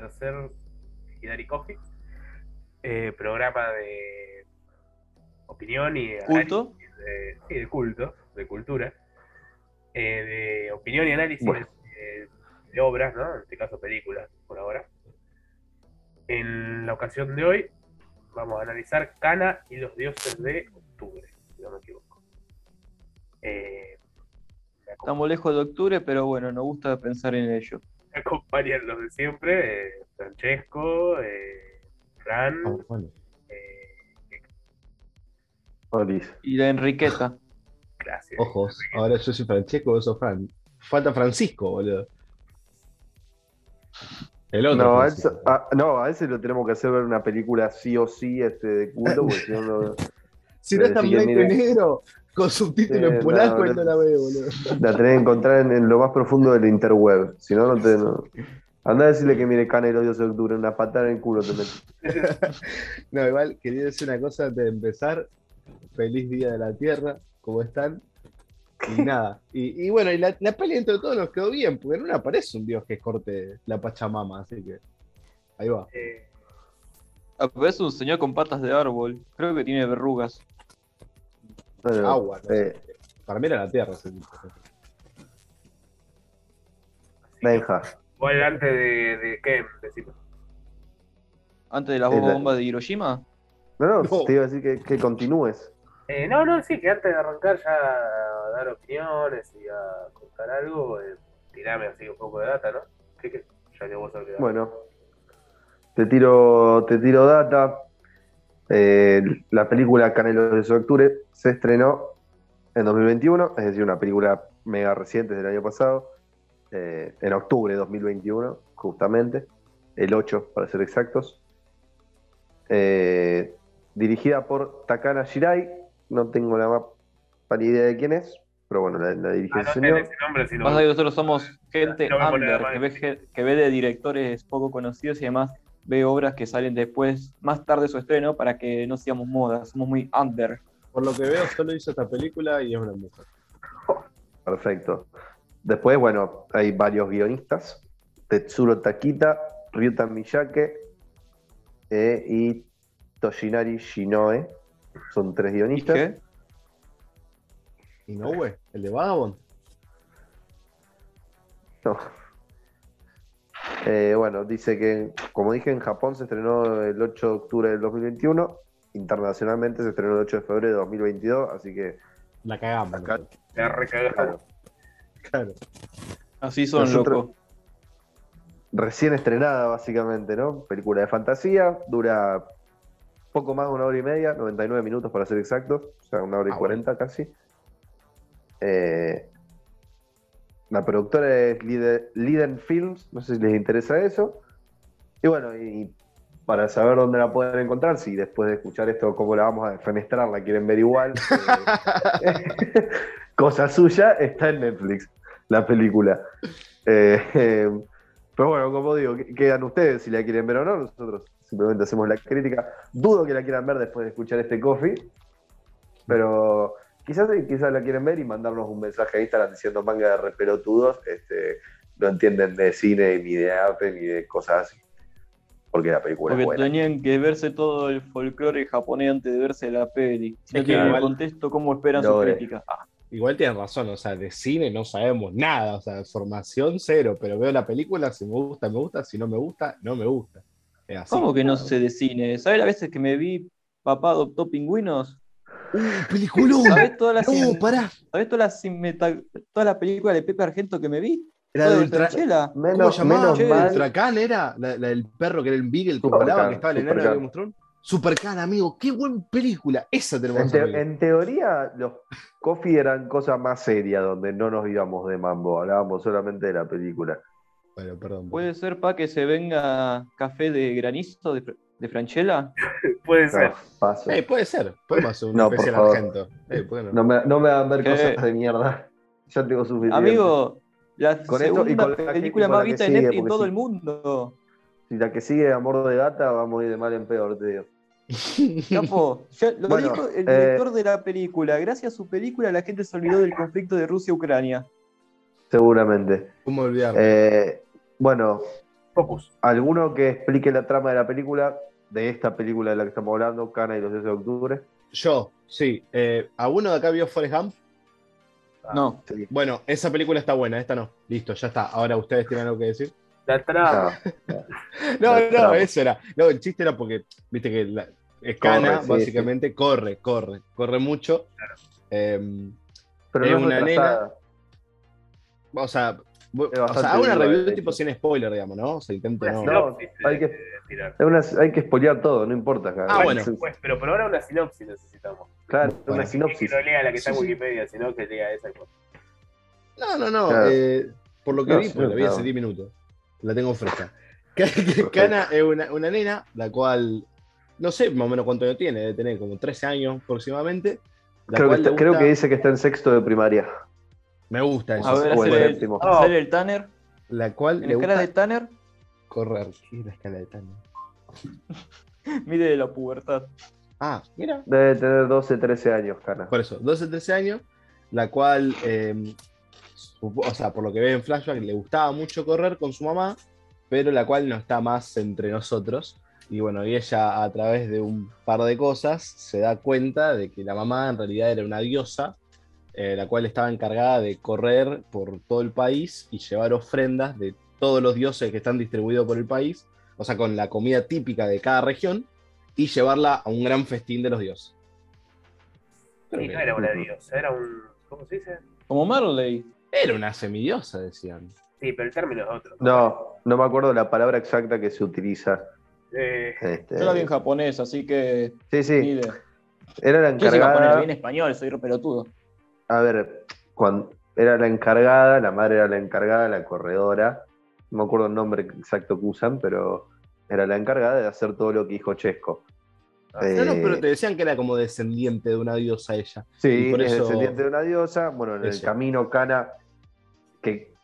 tercer Hidari Coffee, eh, programa de opinión y ¿Culto? análisis de, sí, de culto, de cultura, eh, de opinión y análisis Bueno. de, de obras, ¿no? En este caso películas, por ahora. En la ocasión de hoy vamos a analizar Cana y los dioses de octubre, si no me equivoco. Eh, Estamos lejos de octubre, pero bueno, nos gusta pensar en ello. acompañan los de siempre, eh, Francesco, eh, Fran, Ah, bueno. eh. Y la Enriqueta. gracias. Ojos, ahora yo soy Francesco, vos sos Fran. Falta Francisco, boludo. El otro. No a, ese, a- no, a ese lo tenemos que hacer ver una película sí o sí este, de culto, porque si no, si no está en blanco y negro, con subtítulo Sí, en polaco, no, no. la ve, boludo. la tenés que encontrar en, en lo más profundo del interweb. Si no, no te. No. Anda a decirle que mire los dioses de octubre, una patada en el culo te. No, igual quería decir una cosa antes de empezar. Feliz Día de la Tierra, ¿cómo están? Y nada. Y, y bueno, y la, la peli entre todos nos quedó bien, porque no aparece un dios que corte la Pachamama, así que. Ahí va. Eh, es un señor con patas de árbol. Creo que tiene verrugas. Bueno, Agua, no eh, Para mí era la Tierra. tipo. Benja. igual antes de, de ¿qué? Decime. Antes de las la- bombas de Hiroshima. No, no, No. te iba a decir que, que continúes. Eh, no, no, sí, que antes de arrancar ya a dar opiniones y a contar algo, eh, tirame así un poco de data, ¿no? ¿Qué, qué? Ya que vos que- Bueno, te tiro, te tiro data. Eh, la película Canelos de octubre se estrenó en 2021, es decir, una película mega reciente del año pasado, eh, en octubre de 2021, justamente, el 8 para ser exactos. Eh, dirigida por Takana Shirai, no tengo la más pálida idea de quién es, pero bueno, la, la dirige Ah, el no señor. tenés ese nombre, sino Pasa que nosotros somos gente No under, que ve, que ve de directores poco conocidos y además ve obras que salen después, más tarde de su estreno, para que no sigamos moda. Somos muy under. Por lo que veo, solo hizo esta película y es una mujer. Perfecto. Después, bueno, hay varios guionistas. Tetsuro Takita, Ryuta Miyake eh, y Toshinari Shinoe. Son tres ¿Y guionistas. qué? Y no, güey, el de Vagabond. No. Eh, bueno, dice que, como dije, en Japón se estrenó el 8 de octubre del 2021. Internacionalmente se estrenó el 8 de febrero de 2022. Así que, La cagamos. Acá- ha recagado. Claro. Así son, Nosotros- loco. recién estrenada, básicamente, ¿no? Película de fantasía. Dura poco más de una hora y media, 99 minutos para ser exactos. O sea, una hora y Ah, 40 casi. Eh, la productora es Lide- Liden Films, no sé si les interesa eso. Y bueno, y para saber dónde la pueden encontrar, si después de escuchar esto, cómo la vamos a defenestrar, la quieren ver igual, eh, cosa suya, está en Netflix, la película. Eh, eh, pero bueno, como digo, que- quedan ustedes si la quieren ver o no, nosotros simplemente hacemos la crítica. Dudo que la quieran ver después de escuchar este coffee, pero quizás, quizás la quieren ver y mandarnos un mensaje a Instagram diciendo manga de repelotudos, este, no entienden de cine ni de arte ni de cosas así. Porque la película Porque es buena. tenían que verse todo el folclore japonés antes de verse la peli. Si no Es que tienen el igual- contexto, ¿cómo esperan No, su eh. crítica? Ah, Igual tienen razón, o sea, de cine no sabemos nada, o sea, formación cero, pero veo la película, si me gusta, me gusta, si no me gusta, no me gusta. Es así. ¿Cómo que no sé de cine? ¿Sabes las veces que me vi Papá adoptó pingüinos? ¡Uh, peliculón! ¿Sabes todas las, No, pará. ¿sabés todas las cinmeta- toda la película de Pepe Argento que me vi? Era de Ultra... Franchella. ¿Cómo Menos, menos. ¿Ultracán era? La, la del perro que era el Beagle que volaba, que estaba el enano de Thrones. Supercan, amigo, qué buena película. Esa tenemos En, que te- ver. en teoría, los coffee eran cosas más serias, donde no nos íbamos de mambo, hablábamos solamente de la película. Bueno, perdón. ¿Puede ser para que se venga café de granizo de, de Franchella? Puede ser. No, paso. Eh, puede ser, podemos hacer un No, por especial favor. argento. Eh, ¿por qué no? No me, no me hagan ver ¿Qué? cosas de mierda. Ya tengo suficiente. Amigo, la Con esto y segunda con la que- película más vista de sigue, Netflix en todo sí. el mundo. Si la que sigue Amor de Gata, vamos a ir de mal en peor, te digo. Capo, ya lo Bueno, dijo el eh, director de la película. Gracias a su película la gente se olvidó del conflicto de Rusia-Ucrania. Seguramente. ¿Cómo olvidarlo? Eh, Bueno, Focus. ¿alguno que explique la trama de la película? De esta película de la que estamos hablando, Cana y los 10 de octubre. Yo, sí. Eh, ¿Alguno de acá vio Forrest Gump? No. Sí. Bueno, esa película está buena, esta no. Listo, ya está. Ahora ustedes tienen algo que decir. La trama. Ah, No, no, eso era. No, el chiste era porque, viste que la, Corre, es Cana, sí, básicamente, corre, corre, corre mucho. Eh, pero Es no una retrasada. o sea, o sea, hago una review de tipo sin spoiler, digamos, ¿no? O sea, intento Una no. No, sinopsis hay de- que- de tirar. Es una- hay que spoilear todo, no importa. cara. Ah, bueno. Pues, pero por ahora una sinopsis necesitamos. Claro, Bueno. una sinopsis. Que no lea la que está en Sí, sí. Wikipedia, sino que lea esa cosa. No, no, no. Claro. eh, por lo que No, vi, porque la vi hace 10 minutos. La tengo fresca. Ca- ca- Cana es una, una nena, la cual, no sé más o menos cuánto años tiene, debe tener como 13 años aproximadamente. La Creo que, está- le creo gusta- que dice que está en sexto de primaria. Me gusta eso. A ver, el hacer el, séptimo. hacer el Tanner. La cual En le escala gusta de Tanner, correr. ¿Qué es la escala de Tanner? mide la pubertad. Ah, mira. Debe tener 12, 13 años, Cana. Por eso, 12, 13 años, la cual, eh, supo- o sea, por lo que ve en flashback, le gustaba mucho correr con su mamá, pero la cual no está más entre nosotros. Y bueno, y ella a través de un par de cosas se da cuenta de que la mamá en realidad era una diosa, eh, la cual estaba encargada de correr por todo el país y llevar ofrendas de todos los dioses que están distribuidos por el país, o sea, con la comida típica de cada región, y llevarla a un gran festín de los dioses. Y no era una diosa, era un. ¿Cómo se dice? Como Marley. Era una semidiosa, decían. Sí, pero el término es otro. No, no me acuerdo la palabra exacta que se utiliza. Eh, Este, Yo la vi en japonés, así que sí, sí. Era la Yo soy japonés, la encargada. vi en español, soy pelotudo. A ver, cuando era la encargada, la madre era la encargada, la corredora. No me acuerdo el nombre exacto que usan, pero era la encargada de hacer todo lo que dijo Chesco. Ah, No, no, Eh, pero te decían que era como descendiente de una diosa ella. Sí, por es eso- descendiente de una diosa. Bueno, en el camino Cana, que,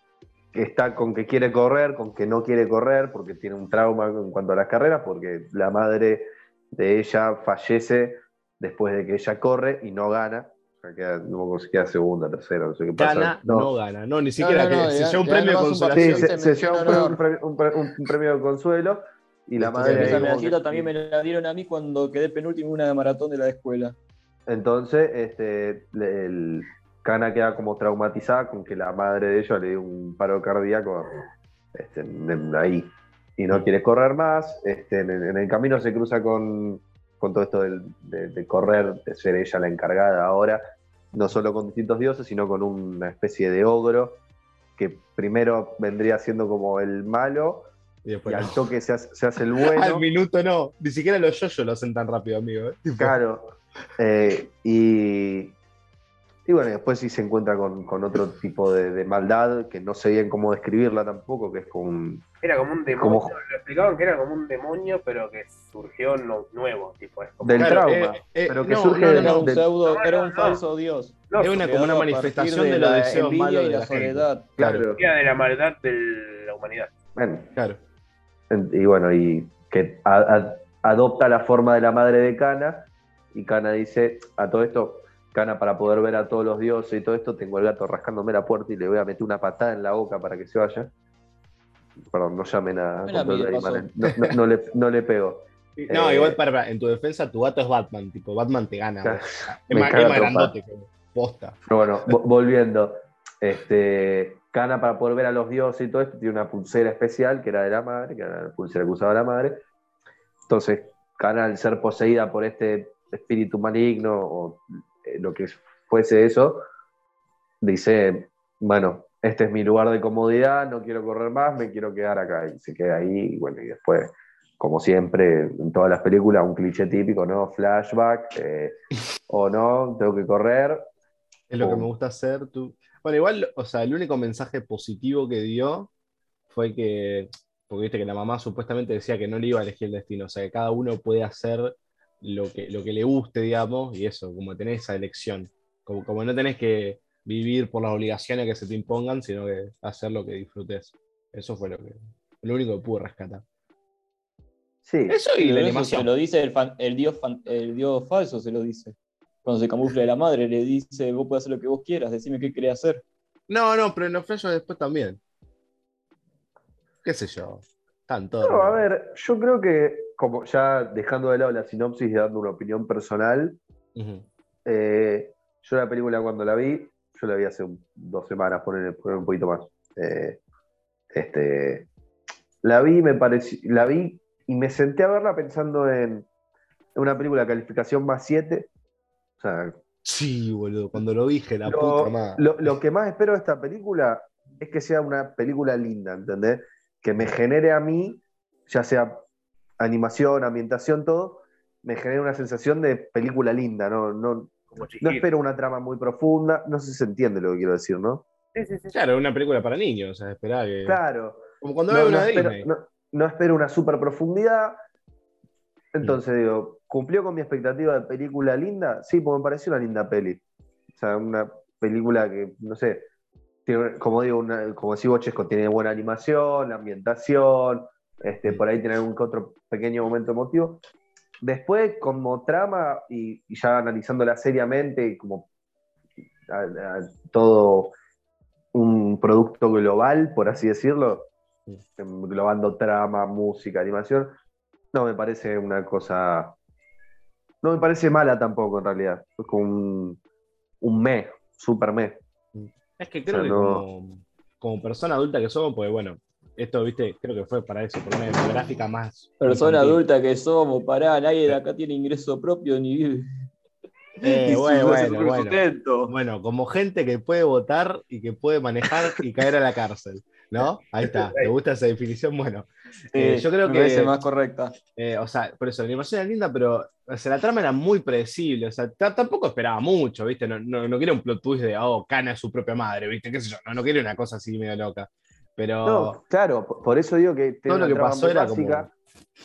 que está con que quiere correr, con que no quiere correr, porque tiene un trauma en cuanto a las carreras, porque la madre de ella fallece después de que ella corre y no gana. Queda, no me acuerdo si queda segunda, tercera, no sé qué pasa. Gana, no, gana. No, ni siquiera no, que se lleva un premio de Sí, se, se se lleva un, pre- pre- premio de consuelo y la madre. ahí Esa como medallita que- también me la dieron a mí cuando quedé penúltimo en una maratón de la escuela. Entonces, este, el Cana queda como traumatizada con que la madre de ella le dio un paro cardíaco este, ahí y no quiere correr más. Este, en, en el camino se cruza con, con todo esto del- de, de correr, de ser ella la encargada ahora, no solo con distintos dioses, sino con una especie de ogro que primero vendría siendo como el malo Y al toque se hace, se hace el bueno. Al minuto no. Ni siquiera los yoyos lo hacen tan rápido, amigo. ¿eh? Claro. Eh, y, y bueno, después sí se encuentra con, con otro tipo de, de maldad que no sé bien cómo describirla tampoco, que es como un. Era como un demonio. Como- Lo explicaban que era como un demonio, pero que surgió no- nuevo. Tipo, es como, Del claro, trauma, eh, eh, pero que no, surge no, no, del- Era no. un pseudo, era un no. falso dios. no, Es una como una manifestación de, la deseos malos y de la la soledad. Claro, de la maldad de la humanidad. Bueno, claro. y bueno, y que a- a- adopta la forma de la madre de Cana, y Cana dice: A todo esto, Cana, para poder ver a todos los dioses y todo esto, tengo el gato rascándome la puerta y le voy a meter una patada en la boca para que se vaya. Perdón, no llamen a. No, no- no le, no le pego. No, Eh, igual, para, para, en tu defensa, tu gato es Batman. Tipo, Batman te gana. Es Me más, grandote. como Posta. Pero bueno, vo- volviendo. Este, Cana, para poder ver a los dioses y todo esto, tiene una pulsera especial que era de la madre, que era la pulsera que usaba la madre. Entonces, Cana, al ser poseída por este espíritu maligno o lo que fuese eso, dice: Bueno, este es mi lugar de comodidad, no quiero correr más, me quiero quedar acá. Y se queda ahí, y bueno, y después. Como siempre, en todas las películas, un cliché típico, ¿no? Flashback, eh, o no, tengo que correr, Es lo que me gusta hacer. Tú... Bueno, igual, o sea, el único mensaje positivo que dio fue que, porque viste que la mamá supuestamente decía que no le iba a elegir el destino, o sea, que cada uno puede hacer lo que, lo que le guste, digamos, y eso, como tener esa elección. Como, como no tenés que vivir por las obligaciones que se te impongan, sino que hacer lo que disfrutes. Eso fue lo, que, lo único que pude rescatar. Sí, Eso y Pero la eso animación. se lo dice el, fan- el dios fan- el dios falso, se lo dice. Cuando se camufla de la madre, le dice, vos podés hacer lo que vos quieras, decime qué querés hacer. No, no, pero en los flashes después también. qué sé yo. Tanto. No, a ver, yo creo que, como ya dejando de lado la sinopsis y dando una opinión personal, eh, yo la película cuando la vi, yo la vi hace un- dos semanas, poner, un poquito más. Eh, este, la vi, me pareció, la vi y me senté a verla pensando en, una película calificación más 7. O sea, Sí, boludo, cuando lo dije, la lo, puta madre. lo- lo que más espero de esta película es que sea una película linda, ¿entendés? Que me genere a mí, ya sea animación, ambientación, todo, me genere una sensación de película linda, ¿no? No, no espero una trama muy profunda, no sé si se entiende lo que quiero decir, ¿no? Sí, sí, sí. Claro, una película para niños, o sea, esperá que. Claro. Como cuando No, veo no una espero, Disney. no- no espero una super profundidad. Entonces digo, ¿cumplió con mi expectativa de película linda? Sí, porque me pareció una linda peli. O sea, una película que, no sé, tiene, como digo, una, como decís Bochesco, tiene buena animación, la ambientación, este, por ahí algún que otro pequeño momento emotivo. Después, como trama, y, y ya analizándola seriamente, como a- a todo un producto global, por así decirlo, englobando trama, música, animación, no me parece una cosa. No me parece mala tampoco, en realidad. Es como un, un me, super me. Es que creo O sea, que no- como, como persona adulta que somos, pues bueno, esto, viste, creo que fue para eso, por una demográfica más. Persona infantil. adulta que somos, pará, nadie de acá tiene ingreso propio ni vive. Eh, bueno, bueno, bueno. Bueno, como gente que puede votar y que puede manejar y caer a la cárcel, ¿no? Ahí está, ¿te gusta esa definición? Bueno, eh, yo creo me que, parece más correcta. eh, o sea, por eso la animación era linda, pero o sea, la trama era muy predecible, o sea, ta- tampoco esperaba mucho, ¿viste? No, no, no quería un plot twist de, oh, Cana es su propia madre, ¿viste? ¿Qué sé yo? No, no quería una cosa así medio loca. Pero, No, claro, por eso digo que Todo lo que pasó era básica, como-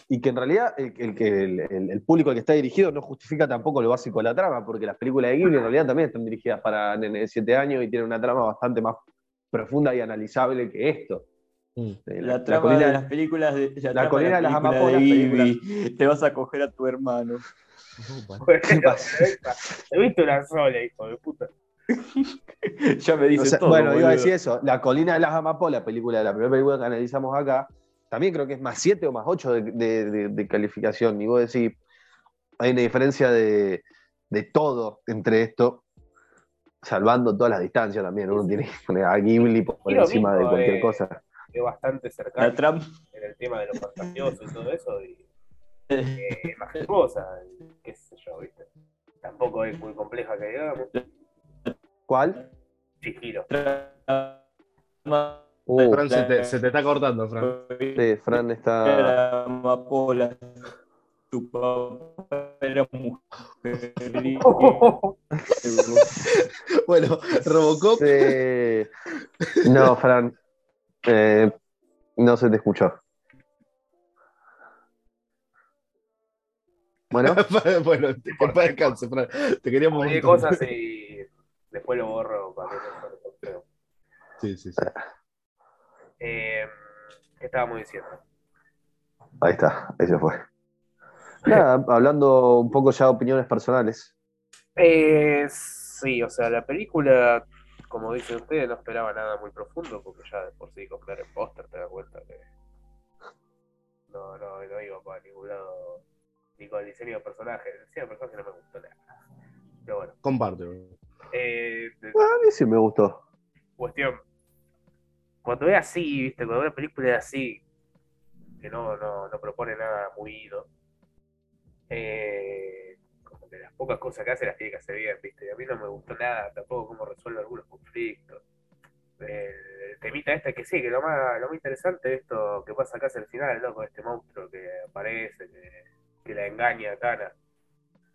Y que en realidad el, el que el, el- el público al que está dirigido no justifica tampoco lo básico de la trama, porque las películas de Ghibli en realidad también están dirigidas para nenes de 7 años y tienen una trama bastante más profunda y analizable que esto. mm, Eh, La, trama colina- de las películas de la, colina de las amapolas, Ghibli. Te vas a coger a tu hermano. Bueno, he visto una sola, hijo de puta. ya me dice O sea, todo. bueno, iba a decir eso. La colina de las amapolas, película, la primera película que analizamos acá, también creo que es más 7 o más 8 de, de- de- de calificación. Y vos decís, hay una diferencia de, de todo entre esto, salvando todas las distancias también. Uno tiene que poner a Ghibli por, encima de cualquier eh, cosa. Es bastante cercano La trama. en el tema de lo fantasioso y todo eso. Y, eh, majestuosa, qué sé yo, ¿viste? Tampoco es muy compleja que digamos. ¿Cuál? Chihiro. trama Uh, Fran, se te, se te está cortando, Fran. sí, Fran está. Amapola. Tu papá era mujer. Bueno, Robocop. Sí. No, Fran. eh, no se te escuchó. Bueno, bueno, para descanse, Fran. Te queríamos Oye, cosas y después lo borro para que no. Sí, sí, sí. Eh, ¿Qué estábamos diciendo? ahí está, ahí se fue. Nada, hablando un poco ya de opiniones personales. Eh, sí, o sea, la película, como dicen ustedes, no esperaba nada muy profundo, porque ya de por sí ver el póster te das cuenta que no, no, no iba para ningún lado, ni con el diseño de personajes. El diseño de personajes no me gustó nada. Pero bueno, Comparte. Eh, de- A mí sí me gustó. cuestión, cuando es así, viste, cuando una película es así, que no, no, no propone nada muy ido, eh, como que las pocas cosas que hace las tiene que hacer bien, viste, y a mí no me gustó nada tampoco cómo resuelve algunos conflictos. El, el temita este que sí, que lo más, lo más interesante de esto que pasa acá es el final, ¿no? Con este monstruo que aparece, que, que la engaña a Kana.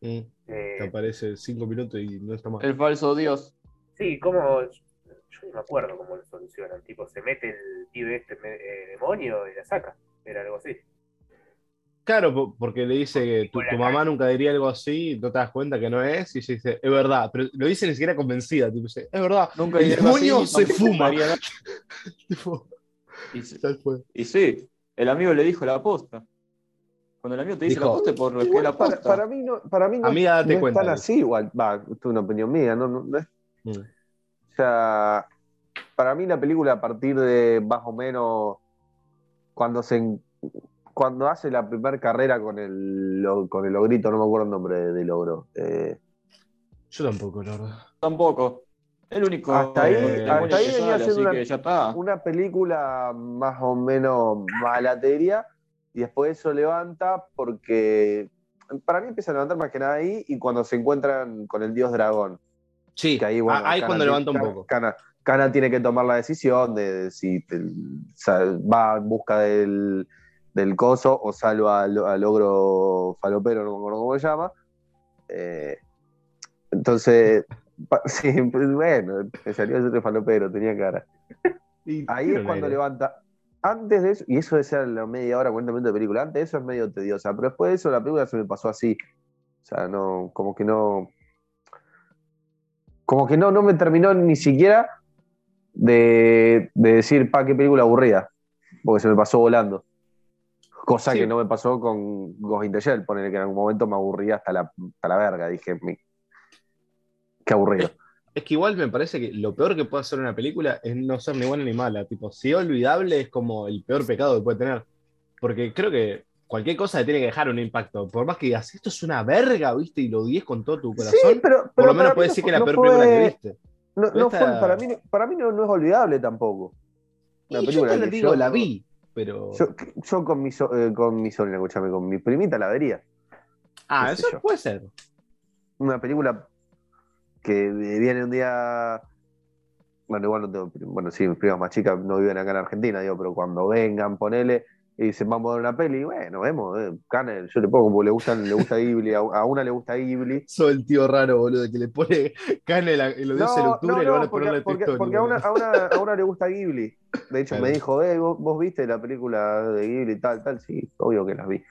Mm, Eh, Te aparece cinco minutos y no está mal. El falso dios. Sí, como. Yo no me acuerdo cómo lo solucionan. Tipo, se mete el pibe este eh, demonio y la saca. Era algo así. Claro, po- porque le dice que tu, tu mamá nunca diría algo así, no te das cuenta que no es, y ella dice, es verdad, pero lo dice ni siquiera convencida, tipo, dice, es verdad, Nunca el así, demonio se fuma. Tipo, y sí, el amigo le dijo la aposta. Cuando el amigo te dice Dijo, la posta es por lo que la para, posta. para mí no, para mí no, Amiga, date no cuenta, es tan así igual. Va, esto es una opinión mía, no, no, no es Mm. O sea, para mí la película a partir de más o menos cuando se cuando hace la primera carrera con el lo- con el logrito, no me acuerdo el nombre de- del logro. Eh, Yo tampoco, la verdad. Tampoco. El único. Hasta ahí- eh, hasta ahí venía sale, siendo una- que ya está. una película más o menos malateria y después eso levanta porque para mí empieza a levantar más que nada ahí y cuando se encuentran con el dios dragón. Sí, Que ahí, bueno, ahí Kana cuando levanta un poco. Kana, Kana tiene que tomar la decisión de si te- va en busca del, del coso o salva al, al ogro falopero, no me acuerdo cómo se llama. Eh, entonces, pa- sí, pues, bueno, me salió ese falopero, tenía cara. Y Ahí es cuando aire. levanta. Antes de eso, y eso de ser la media hora, 40 minutos de película, antes de eso es medio tediosa, pero después de eso la película se me pasó así. O sea, no, como que no. Como que no, no me terminó ni siquiera de, de decir, pa, qué película aburrida. Porque se me pasó volando. Cosa Sí. que no me pasó con Ghost in the Shell, ponerle que en algún momento me aburría hasta la, hasta la verga. Dije, "Mi- qué aburrido. Es que igual me parece que lo peor que puede hacer una película es no ser ni buena ni mala. Tipo, si es olvidable es como el peor pecado que puede tener. Porque creo que cualquier cosa le tiene que dejar un impacto. Por más que digas, esto es una verga, ¿viste? Y lo odies con todo tu corazón. Sí, pero, por lo menos puedes no decir que es la peor fue- película que viste. No, no Esta- fue- para mí, para mí no, es olvidable tampoco. Una Y yo película te digo, yo- la vi, pero. Yo, yo con, mi so- eh, con mi sobrina, escúchame, con mi primita la vería. ah, eso puede ser. Una película que viene un día. Bueno, igual no tengo. Bueno, sí, mis primas más chicas no viven acá en Argentina, digo, pero cuando vengan, ponele y dicen, vamos a ver una peli, bueno, vemos, eh, Canel, yo le pongo como le gustan, le gusta Ghibli, a, a una le gusta Ghibli. Soy el tío raro, boludo, que le pone carne y lo dice en octubre y le van a porque, ponerle porque- porque a, una, a, una, a una le gusta Ghibli. De hecho, Claro. me dijo, eh, ¿vos, vos viste la película de Ghibli tal, tal? Sí, obvio que las vi.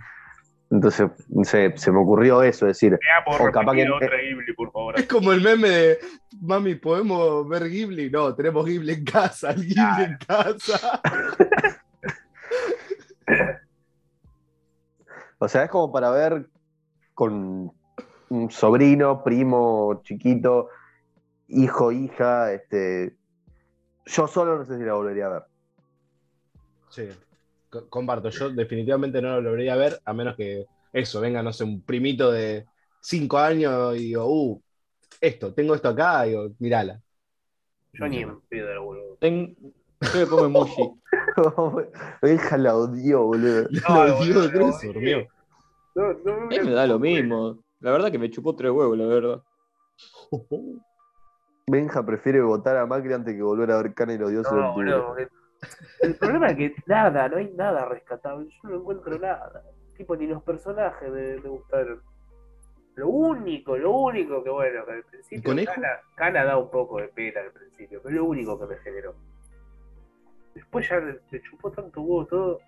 Entonces se, se me ocurrió eso, decir, O capaz que- otra Ghibli, por favor. Es como el meme de Mami, ¿podemos ver Ghibli? No, tenemos Ghibli en casa, el Ghibli en casa. o sea, es como para ver con un sobrino, primo, chiquito, hijo, hija, este. Yo solo no sé si la volvería a ver. Sí, comparto. Yo definitivamente no lo volvería a ver, a menos que eso, venga, no sé, un primito de 5 años y digo, uh, esto, tengo esto acá, y digo, mirala. Yo ni pedo lo vuelvo. Ten- Yo le pongo emoji. La odió, boludo. No, boludo, no, que se durmió. No, no, A mí me da lo mismo. La verdad que me chupó tres huevos, la verdad. Benja prefiere votar a Macri antes que volver a ver Cana y los dioses del No, boludo, El problema es que nada, no hay nada rescatable. Yo no encuentro nada. Tipo, ni los personajes me, me gustaron. Lo único, lo único que bueno, que al principio. Cana, Cana da un poco de pena al principio, pero es lo único que me generó. Después ya le chupó tanto huevo todo.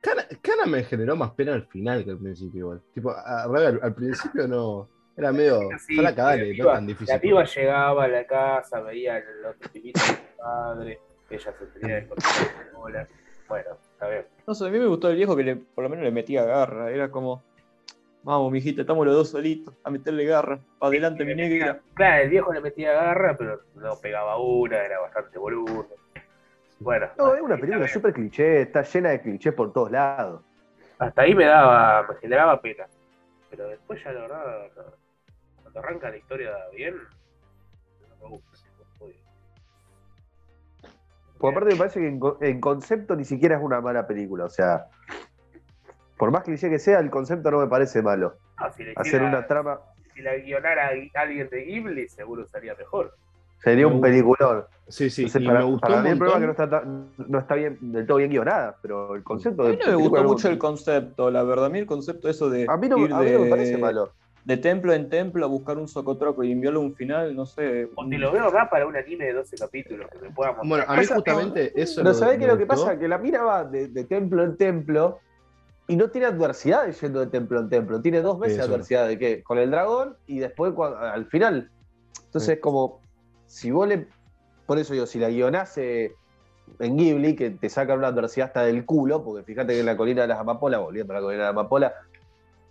Cana, Cana me generó más pena al final que al principio, igual. Tipo, a- al, al principio no. Era medio. Sí, flaca, no piba- tan difícil. La piba llegaba a la casa, veía el otro pibito de su padre, ella se tenía de cortar la bola. Bueno, está bien. No sé, a mí me gustó el viejo que le, por lo menos le metía garra. Era como, vamos, mijita, estamos los dos solitos, a meterle garra. Pa' adelante, mi negra. Claro, el viejo le metía garra, pero no pegaba una, era bastante boludo. Bueno, No, es una película súper cliché, está llena de clichés por todos lados. hasta ahí me daba, me generaba pena. Pero después ya la verdad, cuando arranca la historia bien, no me gusta. Por aparte me parece que en, en concepto ni siquiera es una mala película. O sea, por más cliché que sea, el concepto no me parece malo. Ah, si, le Hacer una trama si la guionara a alguien de Ghibli, seguro sería mejor. sería un peliculón. Sí, sí, Entonces, y para, me gustó para mí el problema es que no está, no está bien, del todo bien guionada, pero el concepto A mí no me gustó mucho el concepto, la verdad. A mí el concepto eso de A mí no, ir a mí no me de- parece malo. De templo en templo a buscar un socotroco y enviarlo a un final, no sé. O te lo veo más para un anime de 12 capítulos que me pueda mostrar. Bueno, a mí Pasa- justamente eso. Pero ¿sabés qué es lo que pasa? Que la mina va de, de templo en templo y no tiene adversidades yendo de templo en templo. Tiene dos veces Eso. adversidad de qué? Con el dragón y después cuando- al final. Entonces Sí. es como, si vos le... Por eso yo, si la guionase en Ghibli, que te sacan una adversidad hasta del culo, porque fíjate que en la colina de las amapolas, volviendo a la colina de las amapolas,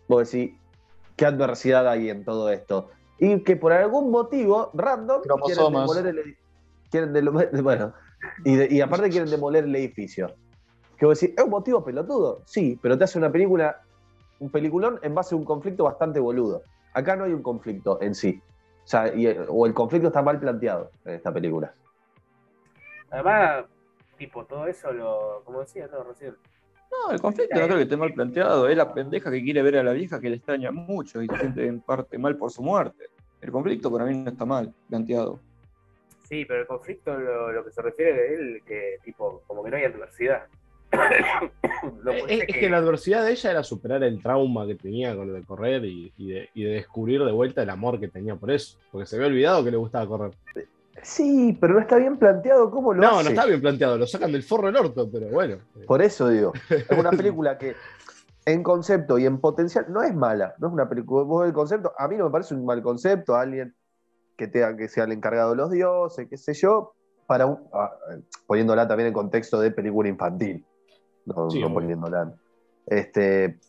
vos decís, ¿qué adversidad hay en todo esto? Y que por algún motivo, random, quieren demoler el, quieren delo- bueno, y, de- y aparte quieren demoler el edificio. que vos decís, ¿es un motivo pelotudo? Sí, pero te hace una película, un peliculón en base a un conflicto bastante boludo. Acá no hay un conflicto en sí. O sea, y- o el conflicto está mal planteado en esta película. Además, tipo, todo eso lo. Como decía, no, recién. No, el conflicto no creo que esté mal planteado. Es la pendeja que quiere ver a la vieja que le extraña mucho y se siente en parte mal por su muerte. El conflicto para mí no está mal planteado. Sí, pero el conflicto lo, lo que se refiere de él, que tipo, como que no hay adversidad. Es, puede es que la adversidad de ella era superar el trauma que tenía con lo de correr y, y de, y de descubrir de vuelta el amor que tenía por eso. Porque se había olvidado que le gustaba correr. Sí, pero no está bien planteado cómo lo No, hace. no está bien planteado, lo sacan del forro del orto, pero bueno. Por eso digo, es una película que en concepto y en potencial no es mala, no es una película. Vos el concepto, a mí no me parece un mal concepto, alguien que tenga que sea el encargado de los dioses, qué sé yo, para un, ah, poniéndola también en contexto de película infantil, no, Sí, no obvio. poniéndola. Este,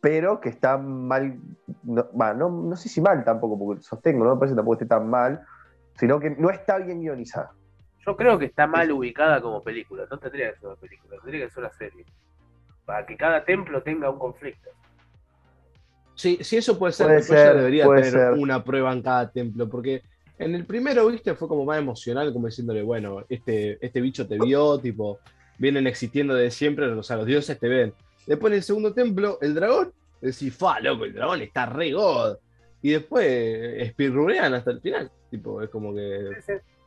pero que está mal, no, no, no sé si mal tampoco, porque sostengo, no me parece tampoco que esté tan mal, sino que no está bien guionizada. Yo creo que está mal ubicada como película. No tendría que ser una película, tendría que ser una serie. Para que cada templo tenga un conflicto. Sí, sí, eso puede ser. Puede ser, debería puede tener ser. una prueba en cada templo, porque en el primero, viste, fue como más emocional, como diciéndole, bueno, este, este bicho te vio, tipo, vienen existiendo desde siempre, o sea, los dioses te ven. Después en el segundo templo, el dragón, decís, fa, loco, el dragón está re god. Y después espirrurean hasta el final. Tipo, es como que.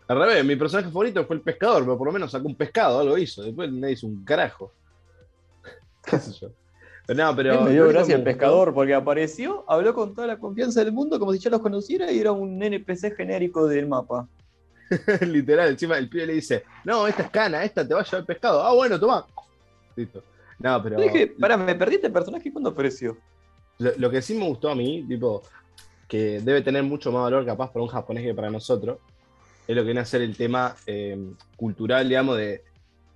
Al revés, mi personaje favorito fue el pescador, pero por lo menos sacó un pescado, algo hizo. Después nadie hizo un carajo. ¿Qué sé yo? Pero no, pero. me dio gracia el pescador porque apareció, habló con toda la confianza del mundo como si ya los conociera y era un NPC genérico del mapa. Literal, encima el pibe le dice, no, esta es cana, esta te va a llevar el pescado. Ah, bueno, toma. Listo. No, pero Yo dije, pará, me perdí este personaje cuando apareció. lo, lo que sí me gustó a mí, tipo, que debe tener mucho más valor capaz para un japonés que para nosotros, es lo que viene a ser el tema eh, cultural, digamos, de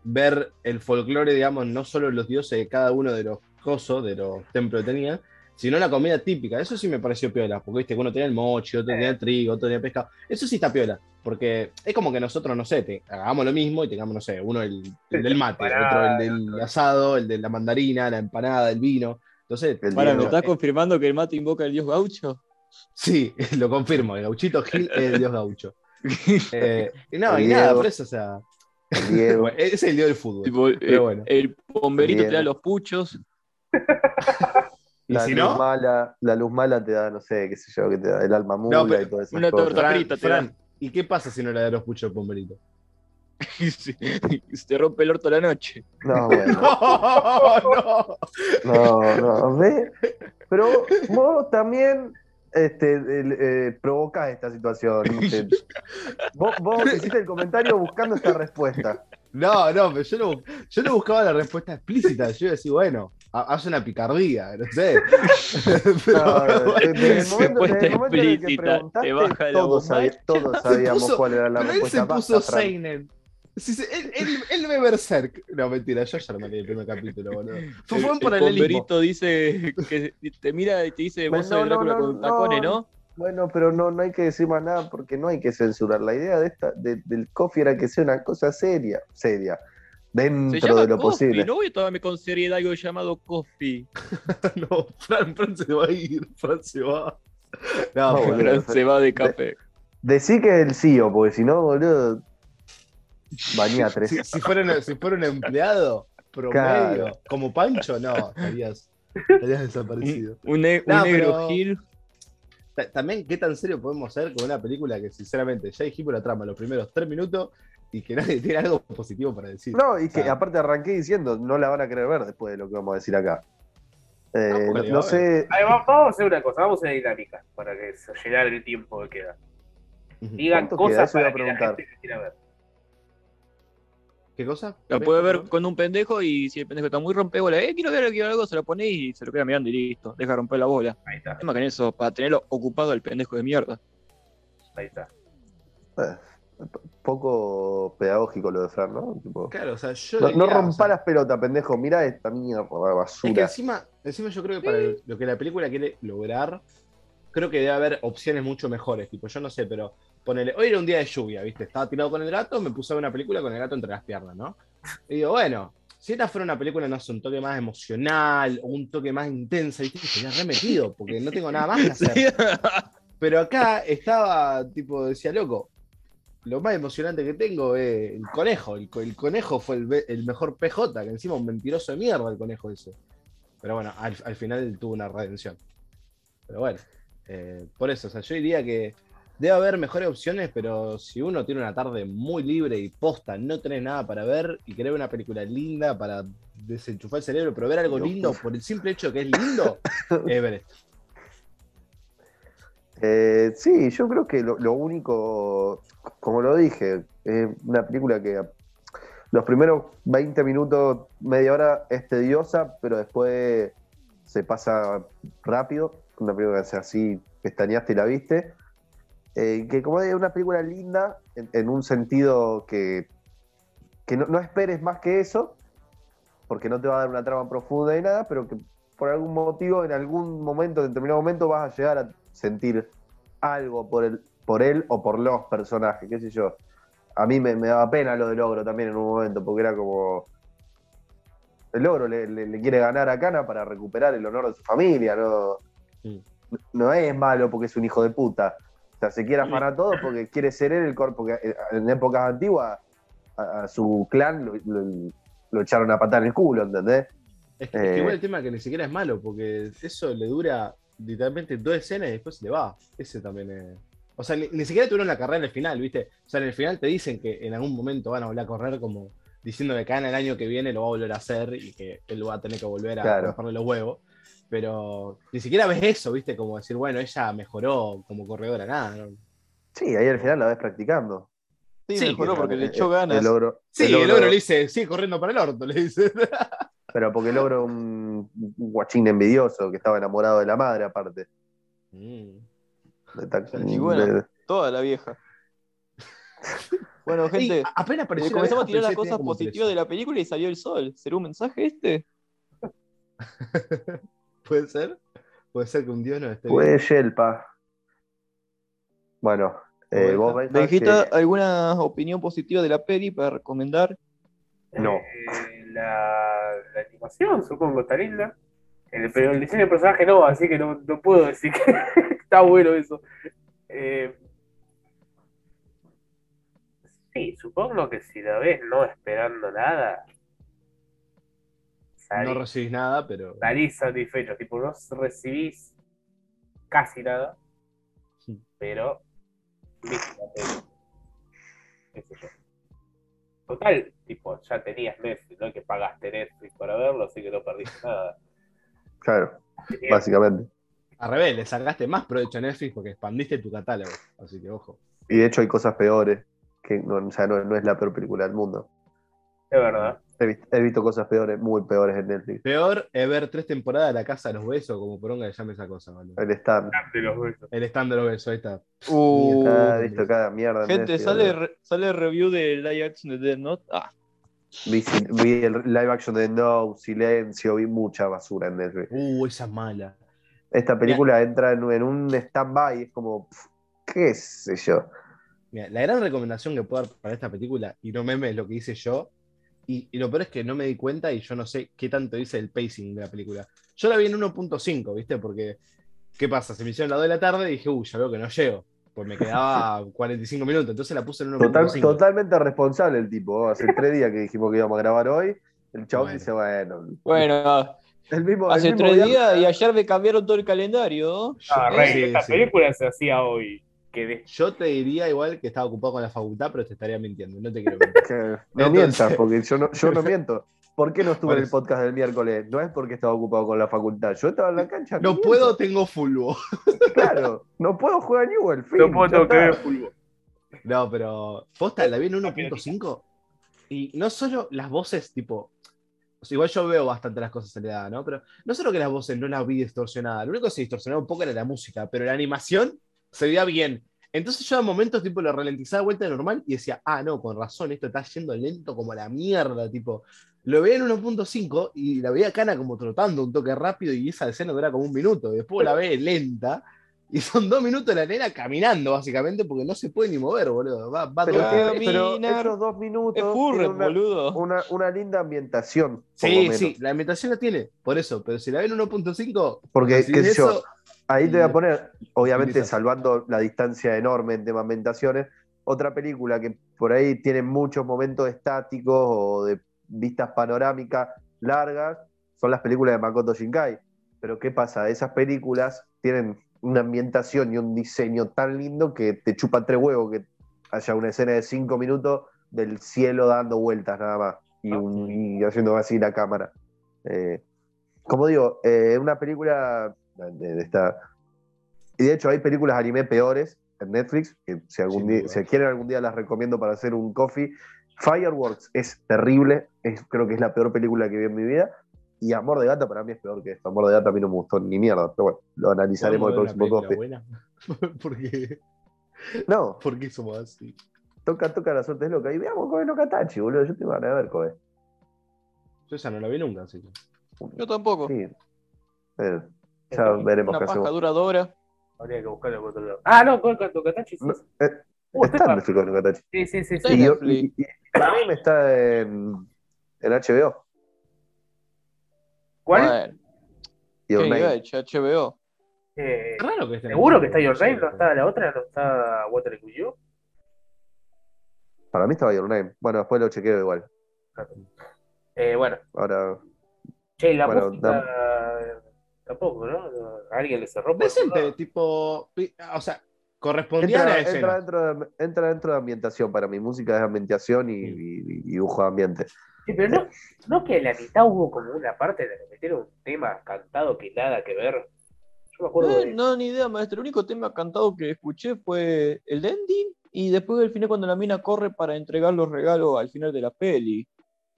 ver el folclore, digamos, no solo los dioses de cada uno de los cosos, de los templos que tenía, sino la comida típica. Eso sí me pareció piola, porque viste que uno tenía el mochi, otro tenía el trigo, otro tenía pescado. Eso sí está piola, porque es como que nosotros, no sé, te- hagamos lo mismo y tengamos, no sé, uno el, el del mate, otro Empanada, el del asado, el de la mandarina, la empanada, el vino. Entonces, El Para, ¿me estás confirmando que el mate invoca al dios gaucho? Sí, lo confirmo, el gauchito Gil es el dios gaucho. Eh, y no, El y nada, por eso, o sea, Diego. es el dios del fútbol. Tipo, Pero el, bueno. el pomberito te da los puchos. Y la si luz no, mala, la luz mala te da, no sé, qué sé yo, que te da el alma mula pero y todas esas una torta frita te Fran, ¿y qué pasa si no le da los puchos al pomberito? y se, se rompe el orto la noche. No, bueno. no, no. No, no, ¿ves? Pero vos también este, eh, provocás esta situación. Vos, vos hiciste el comentario buscando esta respuesta. No, no, pero yo no, yo no buscaba la respuesta explícita. Yo decía, bueno, ha- hace una picardía, no sé. Pero, No, desde el momento, Respuesta desde el momento en el que preguntaste, todos, sabíamos puso- cuál era la pero él respuesta. se puso. Seinen. Sí, sí, él, él, él ve Berserk. No, mentira, yo ya lo maté en el primer capítulo, boludo. Fue, fue un el paralelismo. dice que te mira y te dice, vos sos no, no, no, con tacones, no. ¿no? Bueno, pero no, no hay que decir más nada porque no hay que censurar. La idea de esta, de- del coffee era que sea una cosa seria, seria, Se dentro llama de lo Coffee, posible. no voy a tomarme con seriedad algo llamado Coffee. No, Fran, Fran se va a ir, Fran se va. No, No. Fran se va de café. Decí que es el CEO, porque si no, boludo, bañá tres. si, si fuera un, si fuera un empleado promedio, Claro. como Pancho, no, estarías, estarías desaparecido. Un, ne- un No, negro Gil. Ta- También, ¿qué tan serio podemos ser con una película que, sinceramente, ya dijimos la trama los primeros tres minutos y que nadie tiene algo positivo para decir? No, y que aparte arranqué diciendo, no la van a querer ver después de lo que vamos a decir acá. Eh, Ah, no, a sé, vamos a hacer una cosa, vamos a hacer dinámica para que se llenar el tiempo que queda. Digan ¿Cuánto queda? cosas Eso para a que la preguntar. gente se quiera ver. ¿Qué cosa? La puede ver con un pendejo y si el pendejo está muy rompebola, eh, quiero ver, quiero algo, se lo pone y se lo queda mirando y listo. Deja romper la bola. Ahí está, Tema con eso, para tenerlo ocupado el pendejo de mierda. ahí está. eh, poco pedagógico lo de Fran, ¿no? Tipo, Claro, o sea, yo. no, no diría, o rompa sea, las pelotas, pendejo, mira esta mierda, Es que basura. encima, encima yo creo que para el- lo que la película quiere lograr, creo que debe haber opciones mucho mejores. Tipo, yo no sé, pero ponele, hoy era un día de lluvia, ¿viste? Estaba tirado con el gato, me puse a ver una película con el gato entre las piernas, ¿no? Y digo, bueno, si esta fuera una película, no sé, un toque más emocional o un toque más intensa, ¿viste? Estaría remetido, porque no tengo nada más que hacer. Pero acá estaba, tipo, decía, loco, lo más emocionante que tengo es el conejo. El, co- el conejo fue el, mejor PJ, que encima un mentiroso de mierda el conejo ese. Pero bueno, al, al final tuvo una redención. Pero bueno, eh, por eso, o sea, yo diría que debe haber mejores opciones, pero si uno tiene una tarde muy libre y posta, no tenés nada para ver y querés ver una película linda para desenchufar el cerebro, pero ver algo lindo por el simple hecho que es lindo, es ver esto. Eh, sí, yo creo que lo, lo único, como lo dije, es una película que los primeros 20 minutos, media hora es tediosa, pero después se pasa rápido. Una película que así, pestañaste y la viste. Eh, que como es una película linda, en, en un sentido que, que no, no esperes más que eso, porque no te va a dar una trama profunda ni nada, pero que por algún motivo, en algún momento, en determinado momento, vas a llegar a sentir algo por él, por él o por los personajes, qué sé yo. A mí me, me daba pena lo del ogro también en un momento, porque era como. El ogro le, le- le quiere ganar a Cana para recuperar el honor de su familia, ¿no? Sí. No es malo porque es un hijo de puta. O sea, se quiere afanar a todos porque quiere ser él el cuerpo. Porque eh, en épocas antiguas a, a su clan lo, lo- lo echaron a patar en el culo, ¿entendés? Es que, es que Eh. igual el tema que ni siquiera es malo, porque eso le dura literalmente dos escenas y después se le va. Ese también es. O sea, ni, ni siquiera tuvieron la carrera en el final, ¿viste? O sea, en el final te dicen que en algún momento van a volver a correr como diciendo que Kana el año que viene lo va a volver a hacer y que él va a tener que volver a Claro. los huevos. Pero ni siquiera ves eso, ¿viste? Como decir, bueno, ella mejoró como corredora, nada. ¿no? Sí, ahí al final la ves practicando. Sí, Sí, mejoró El- porque le echó ganas. El Sí, el ogro- ogro le dice, sigue corriendo para el orto, le dice. Pero porque el ogro un, un guachín envidioso que estaba enamorado de la madre, aparte. Mm. Y bueno, de- Toda la vieja. Bueno, gente, Y apenas apareció eh, la comenzamos a tirar las cosas positivas de la película y salió el sol. ¿Será un mensaje este? ¿Puede ser? Puede ser que un dios no esté Puede Yelpa. Bueno, eh, vos Benjita, que- ¿alguna opinión positiva de la peli para recomendar? No. Eh, la, la animación, supongo, está linda. El, pero el diseño de personaje no, así que no, no puedo decir que está bueno eso. Eh, sí, supongo que si la ves no esperando nada, salís, No recibís nada, pero. salís satisfecho. Tipo, no recibís casi nada, Sí. pero viste la peli. Qué sé yo. Total, tipo, ya tenías Netflix, no que pagaste Netflix para verlo, así que no perdiste nada. Claro, Tenías- básicamente. Al revés, le sacaste más provecho a Netflix porque expandiste tu catálogo. Así que ojo. Y de hecho hay cosas peores, que no, o sea, no, no es la peor película del mundo. Es verdad. He, vis- he visto cosas peores, muy peores en Netflix. Peor es ver tres temporadas de La Casa de los Besos, como poronga le llame esa cosa, boludo. El stand. De los besos. El stand de los besos, ahí está. Uh, he visto cada mierda. en gente, Netflix, sale, re- sale review de live action de Dead Note. Ah, Vi, el live action de No, Silencio, vi mucha basura en Netflix. Uh, esa es mala. Esta película entra en, en un stand-by, es como, qué sé yo. Mira, la gran recomendación que puedo dar para esta película, y no meme es lo que hice yo, y, y lo peor es que no me di cuenta y yo no sé qué tanto dice el pacing de la película. Yo la vi en 1.5, ¿viste? Porque, ¿qué pasa? Se me hicieron las 2 de la tarde y dije, uy, ya veo que no llego. Pues me quedaba 45 minutos, entonces la puse en 1.5. Total- totalmente responsable el tipo. Hace tres días que dijimos que íbamos a grabar hoy. El chabón Bueno. dice, bueno. bueno, El mismo, el hace mismo tres día- días y ayer me cambiaron todo el calendario. Ah, Rey, sí, esta sí. película se hacía hoy. Yo te diría igual que estaba ocupado con la facultad, pero te estaría mintiendo, no te quiero mentir. no Entonces- mientas, porque yo no, yo no miento. ¿Por qué no estuve en el podcast del miércoles? No es porque estaba ocupado con la facultad. Yo estaba en la cancha. No miento. puedo, tengo fulbo. Claro, no puedo jugar a Newell. fin, no puedo ver fútbol. No, pero posta, la vi en 1.5 y no solo las voces, tipo, o sea, igual yo veo bastante las cosas aceleradas, ¿no? Pero no solo que las voces no las vi distorsionadas, lo único que se distorsionaba un poco era la música, pero la animación se veía bien. Entonces yo a momentos tipo lo ralentizaba de vuelta de normal y decía, ah, no, con razón, esto está yendo lento como la mierda, tipo, lo veía en 1.5 y la veía Cana como trotando un toque rápido y esa escena dura como un minuto, y después la ve lenta Y son dos minutos de la nena caminando, básicamente, porque no se puede ni mover, boludo. Va, va Pero, todo- pero esos dos minutos Es Furret, una, boludo. una, una linda ambientación. Sí, sí, la ambientación la tiene, por eso. Pero si la ven 1.5, Porque, qué sé yo, eso, Ahí te voy a poner, obviamente salvando la distancia enorme en tema ambientaciones, otra película que por ahí tiene muchos momentos estáticos o de vistas panorámicas largas, son las películas de Makoto Shinkai. Pero ¿qué pasa? Esas películas tienen una ambientación y un diseño tan lindo que te chupa tres huevos que haya una escena de cinco minutos del cielo dando vueltas nada más y, un- y haciendo así la cámara. Eh, como digo, eh, una película de, de esta. Y de hecho, hay películas anime peores en Netflix, que si, algún día, si quieren algún día las recomiendo para hacer un coffee. Fireworks es terrible, es, creo que es la peor película que vi en mi vida. Y Amor de Gata para mí es peor que esto. Amor de Gata a mí no me gustó ni mierda, pero bueno, lo analizaremos el ¿podemos ver próximo coffee. buena? porque, No, porque somos así. toca, toca la suerte es loca. Y veamos Kobe no Katachi, boludo. Yo tengo ganas de ver Kobe. Yo esa no la vi nunca, así que. Yo tampoco. Sí. Eh, ya veremos Una qué hacemos. duradora. Habría que buscarlo por otro lado. Ah, no, con con Tokatachi, sí. No, eh, Uh, está en Netflix. Sí, sí, sí. Está sí. Y, yo- y, y está en, en HBO. ¿Cuál? Your qué Name. HBO. Eh, raro que esté ¿Seguro que está Your Name? ¿No está la otra? ¿No está Water You? Para mí estaba Your Name. Bueno, después lo chequeo igual. Eh, bueno, Ahora, che, la Bueno, música tampoco, ¿no? No, ¿Alguien le cerró? por Decente, otro tipo. O sea, correspondía a entra, la entra dentro de, entra dentro de ambientación para mí. Música es ambientación y, y- y dibujo de ambiente. Sí, pero no, no que en la mitad hubo como una parte de que metieron un tema cantado que nada que ver. Yo me acuerdo de. no, ni idea, maestro. El único tema cantado que escuché fue el ending y después del final cuando la mina corre para entregar los regalos al final de la peli.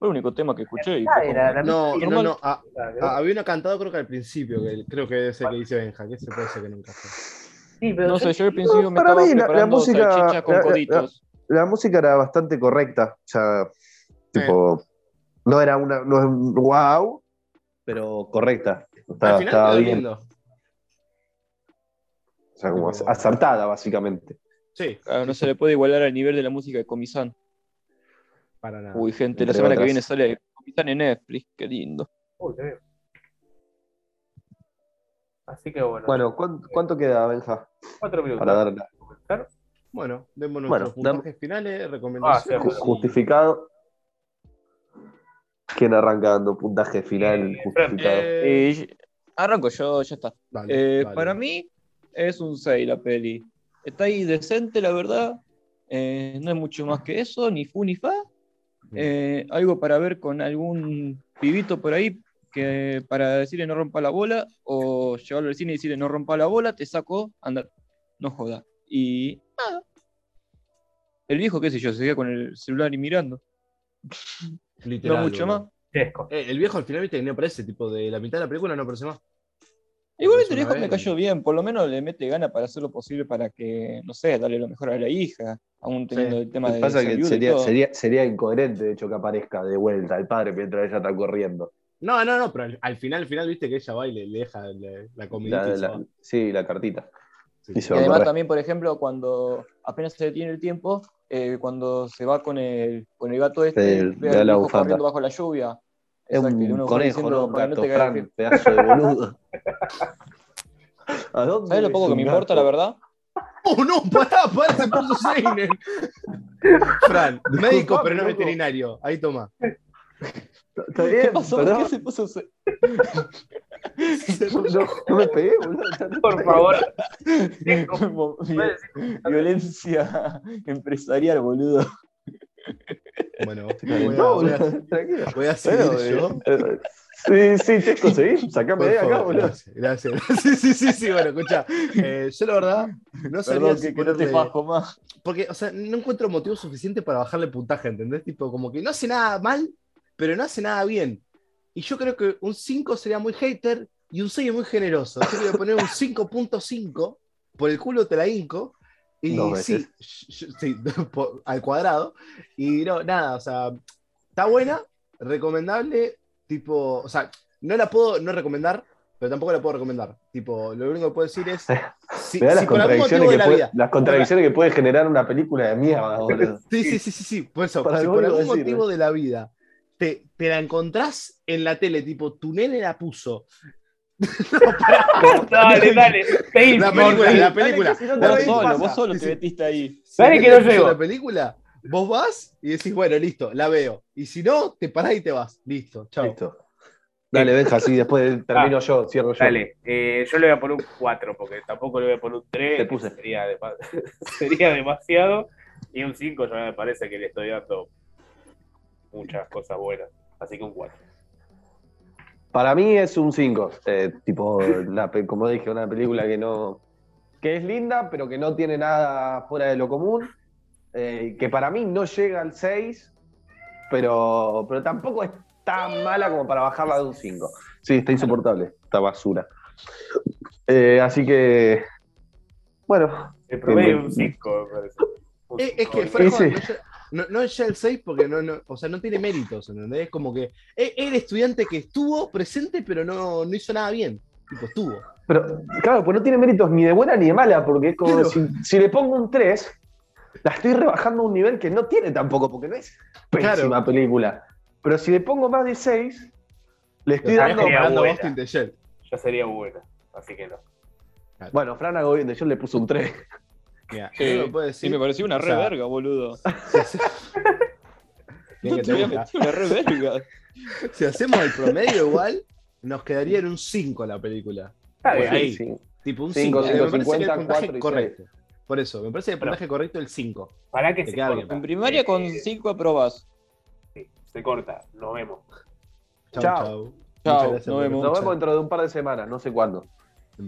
Fue el único tema que escuché. y Ah, era No, no, no. ah, Ah, ah, había uno cantado creo que al principio, que creo que es el que dice Benja, que ese puede ser que nunca fue. Sí, pero No sé, yo al principio No, me para estaba mí la- la música- salchicha con la- la- coditos. La música era bastante correcta. O sea, tipo, no era una, no es un wow, pero correcta. Estaba, al final estaba quedó bien. lindo. O sea, como acertada, básicamente. Sí, Claro, no se le puede igualar al nivel de la música de Comisan. Para nada. Uy, gente, la semana que viene sale Comisan en Netflix. Qué lindo. Uy, qué bien. Así que bueno, Bueno, ¿cuánto, cuánto queda, Benja? cuatro minutos. Para dar la- comentar. Bueno, demos Bueno, nuestros puntajes finales, Ah, recomendaciones. ju- justificado. ¿Quién arranca dando puntaje final Eh, justificado? Eh, arranco yo, ya está. dale, Eh, dale. para mí es un 6 la peli. Está ahí decente, la verdad. Eh, no es mucho más que eso, ni fu ni fa. Eh, algo para ver con algún pibito por ahí que para decirle no rompa la bola o llevarlo al cine y decirle no rompa la bola, te saco, anda, no joda. Y nada. El viejo, qué sé yo, se queda con el celular y mirando. Literal, no mucho más. Eh, el viejo al final, viste, no aparece, tipo, de la mitad de la película no aparece más. Igualmente el viejo me cayó bien, por lo menos le mete gana para hacer lo posible para que, no sé, darle lo mejor a la hija, aún teniendo Sí. el tema Lo de que pasa que y sería, sería, sería incoherente, de hecho, que aparezca de vuelta el padre mientras ella está corriendo. No, no, no, pero al, al final, al final, viste que ella va y le, le deja la, la y va. sí, la cartita. Sí. y se Y a además también, por ejemplo, cuando apenas se detiene el tiempo, eh, cuando se va con el, con el gato este, El- ve al bufanda. corriendo bajo la lluvia. Es Exacto, un conejo, diciendo, no gato, pie. pedazo de boludo. ¿A dónde ¿Sabes lo poco que me importa, gato? la verdad? ¡Oh, no! ¡Pará, pará! Se puso Seinen. Fran, médico, pero no veterinario. Ahí toma. Está bien, ¿Qué pasó? ¿Por qué se puso se- No, no me pegué, boludo. Por favor. Violencia empresarial, boludo? Bueno, Te voy a, calentó, voy a-. Tranquilo. voy a seguir Bueno, yo. eh, eh, sí, sí, Chesco, seguí. Sacame de acá, boludo. gracias, gracias. Sí, sí, sí, sí, bueno, escucha. eh, yo la verdad no sabía Perdón, si que, que no te fajo más. Porque, o sea, no encuentro motivo suficiente para bajarle puntaje, ¿entendés? Tipo, como que no hace nada mal, pero no hace nada bien. Y yo creo que un 5 sería muy hater y un 6 es muy generoso. Yo le voy a poner un 5.5, por el culo te la hinco. Y Dos sí, veces. sh- sí, por- al cuadrado. Y no, nada, o sea, está buena, recomendable, tipo, o sea, no la puedo no recomendar pero tampoco la puedo recomendar. Tipo, lo único que puedo decir es. Si, las si contradicciones, que la puede, vida. las contradicciones que puede generar una película de mierda, boludo. Sí, sí, sí, sí, sí. Por eso, Para si algo por algún decir, motivo ¿no? de la vida te, te la encontrás en la tele, tipo, tu nene la puso. Dale, dale. La película, la película. Vos solo, vos solo te metiste ahí. Dale que no llego. la película, vos vas y decís, bueno, listo, la veo. Y si no, te parás y te vas. Listo, chao. Listo. Dale, Benja, así después termino yo, cierro yo. Dale, eh, yo le voy a poner un 4, porque tampoco le voy a poner un 3. Te puse. Sería demasiado. Y un 5 ya me parece que le estoy dando muchas cosas buenas. Así que un 4. Para mí es un 5. tipo, la pe- como dije, una película que no. que es linda, pero que no tiene nada fuera de lo común. eh, que para mí no llega al 6, pero, pero tampoco es tan mala como para bajarla de un 5. Sí, está insoportable, esta basura. Eh, así que. Bueno, El promedio es un Bien. 5, me parece. Es, es que de Ese- no, no, es ya el 6 porque no, no, o sea, no tiene méritos, ¿entendés? Es como que es es el estudiante que estuvo presente pero no, no hizo nada bien. Tipo, estuvo. Pero, claro, pues no tiene méritos ni de buena ni de mala, porque es como Claro. si, si le pongo un 3, la estoy rebajando a un nivel que no tiene tampoco, porque no es pésima Claro. película. Pero si le pongo más de 6, le estoy dando. comparando. Austin the Shell. Ya sería buena. Así que no. Bueno, Fran Agobiende, yo le puse un 3. Mira, Sí, lo puedo Sí, decir. me pareció una o re sea, verga, boludo. bien No que te gusta. metido una re verga. Si hacemos el promedio igual, nos quedaría en un 5 la película. Está bien. ahí. Sí. Tipo un Cinco, 5. cinco, me parece que el puntaje correcto. Por eso, me parece que el Pero- puntaje correcto es el 5. Para que se corta. bien. En primaria con Eh, 5 aprobás. sí, se corta. Nos vemos. Chau, Chao. Chao, gracias nos vemos. Nos vemos dentro de un par de semanas, no sé cuándo.